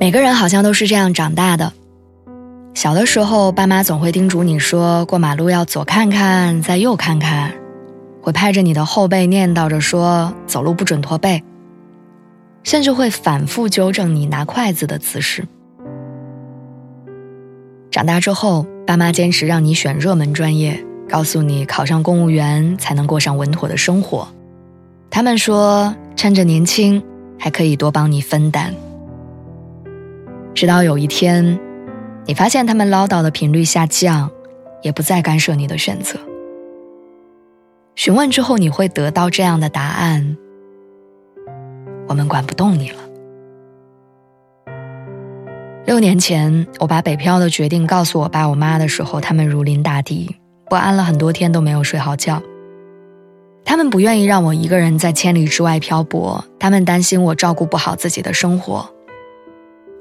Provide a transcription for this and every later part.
每个人好像都是这样长大的。小的时候，爸妈总会叮嘱你说，过马路要左看看，再右看看，会拍着你的后背念叨着说，走路不准驼背，甚至会反复纠正你拿筷子的姿势。长大之后，爸妈坚持让你选热门专业，告诉你考上公务员才能过上稳妥的生活。他们说，趁着年轻，还可以多帮你分担。直到有一天，你发现他们唠叨的频率下降，也不再干涉你的选择。询问之后，你会得到这样的答案：我们管不动你了。六年前，我把北漂的决定告诉我爸我妈的时候，他们如临大敌，不安了很多天都没有睡好觉。他们不愿意让我一个人在千里之外漂泊，他们担心我照顾不好自己的生活。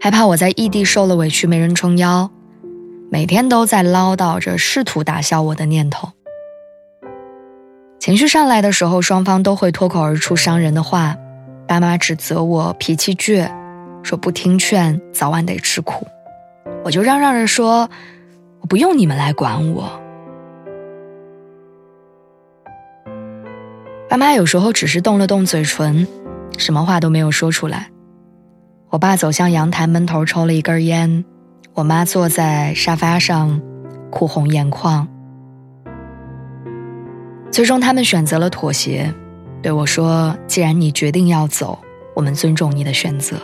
害怕我在异地受了委屈没人撑腰，每天都在唠叨着试图打消我的念头。情绪上来的时候，双方都会脱口而出伤人的话。爸妈指责我脾气倔，说不听劝早晚得吃苦。我就嚷嚷着说，我不用你们来管我。爸妈有时候只是动了动嘴唇，什么话都没有说出来。我爸走向阳台，闷头抽了一根烟。我妈坐在沙发上，哭红眼眶。最终，他们选择了妥协，对我说：“既然你决定要走，我们尊重你的选择。”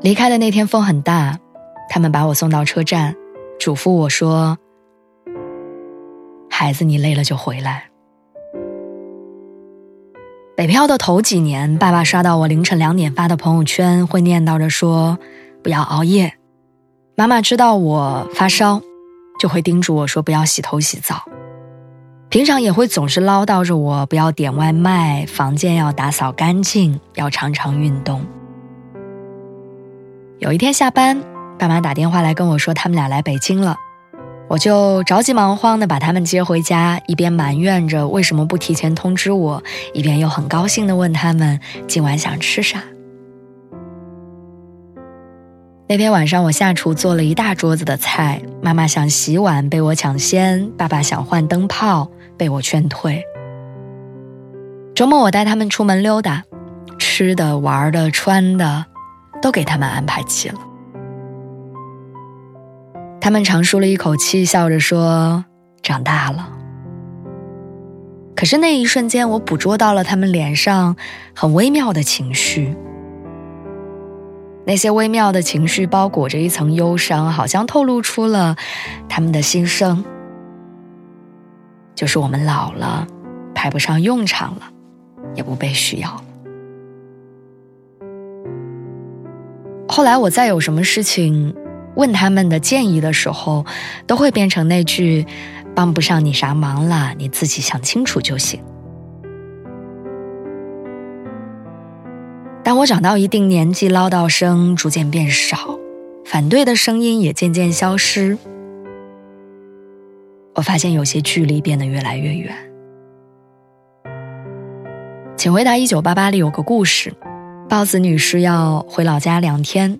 离开的那天风很大，他们把我送到车站，嘱咐我说：“孩子，你累了就回来。”北漂的头几年，爸爸刷到我凌晨两点发的朋友圈，会念叨着说：“不要熬夜。”妈妈知道我发烧，就会叮嘱我说：“不要洗头洗澡。”平常也会总是唠叨着我不要点外卖，房间要打扫干净，要常常运动。有一天下班，爸妈打电话来跟我说他们俩来北京了。我就着急忙慌的把他们接回家，一边埋怨着为什么不提前通知我，一边又很高兴的问他们今晚想吃啥。那天晚上我下厨做了一大桌子的菜，妈妈想洗碗被我抢先，爸爸想换灯泡被我劝退。周末我带他们出门溜达，吃的、玩的、穿的，都给他们安排齐了。他们长舒了一口气，笑着说：“长大了。”可是那一瞬间，我捕捉到了他们脸上很微妙的情绪。那些微妙的情绪包裹着一层忧伤，好像透露出了他们的心声。就是我们老了，派不上用场了，也不被需要了。后来我再有什么事情。问他们的建议的时候，都会变成那句“帮不上你啥忙了，你自己想清楚就行”。当我长到一定年纪，唠叨声逐渐变少，反对的声音也渐渐消失，我发现有些距离变得越来越远。请回答：一九八八里有个故事，豹子女士要回老家两天。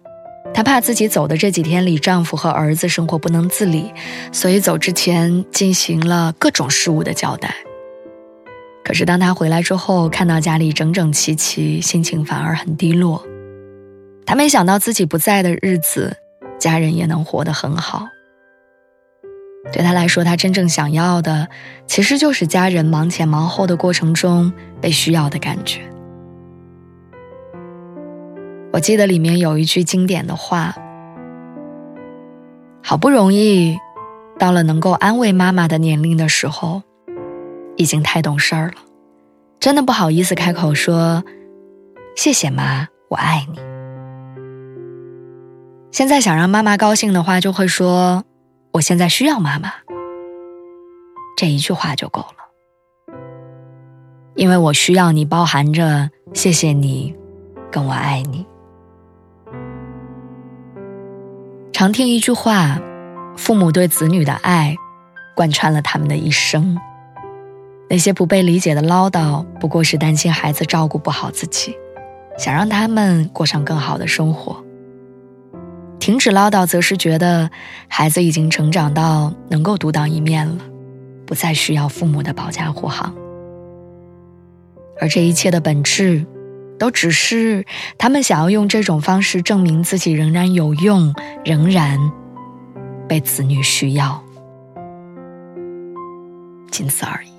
她怕自己走的这几天里，丈夫和儿子生活不能自理，所以走之前进行了各种事务的交代。可是当她回来之后，看到家里整整齐齐，心情反而很低落。她没想到自己不在的日子，家人也能活得很好。对她来说，她真正想要的，其实就是家人忙前忙后的过程中被需要的感觉。我记得里面有一句经典的话：“好不容易到了能够安慰妈妈的年龄的时候，已经太懂事儿了，真的不好意思开口说谢谢妈，我爱你。现在想让妈妈高兴的话，就会说我现在需要妈妈。这一句话就够了，因为我需要你，包含着谢谢你，跟我爱你。常听一句话，父母对子女的爱，贯穿了他们的一生。那些不被理解的唠叨，不过是担心孩子照顾不好自己，想让他们过上更好的生活。停止唠叨，则是觉得孩子已经成长到能够独当一面了，不再需要父母的保驾护航。而这一切的本质。都只是他们想要用这种方式证明自己仍然有用，仍然被子女需要，仅此而已。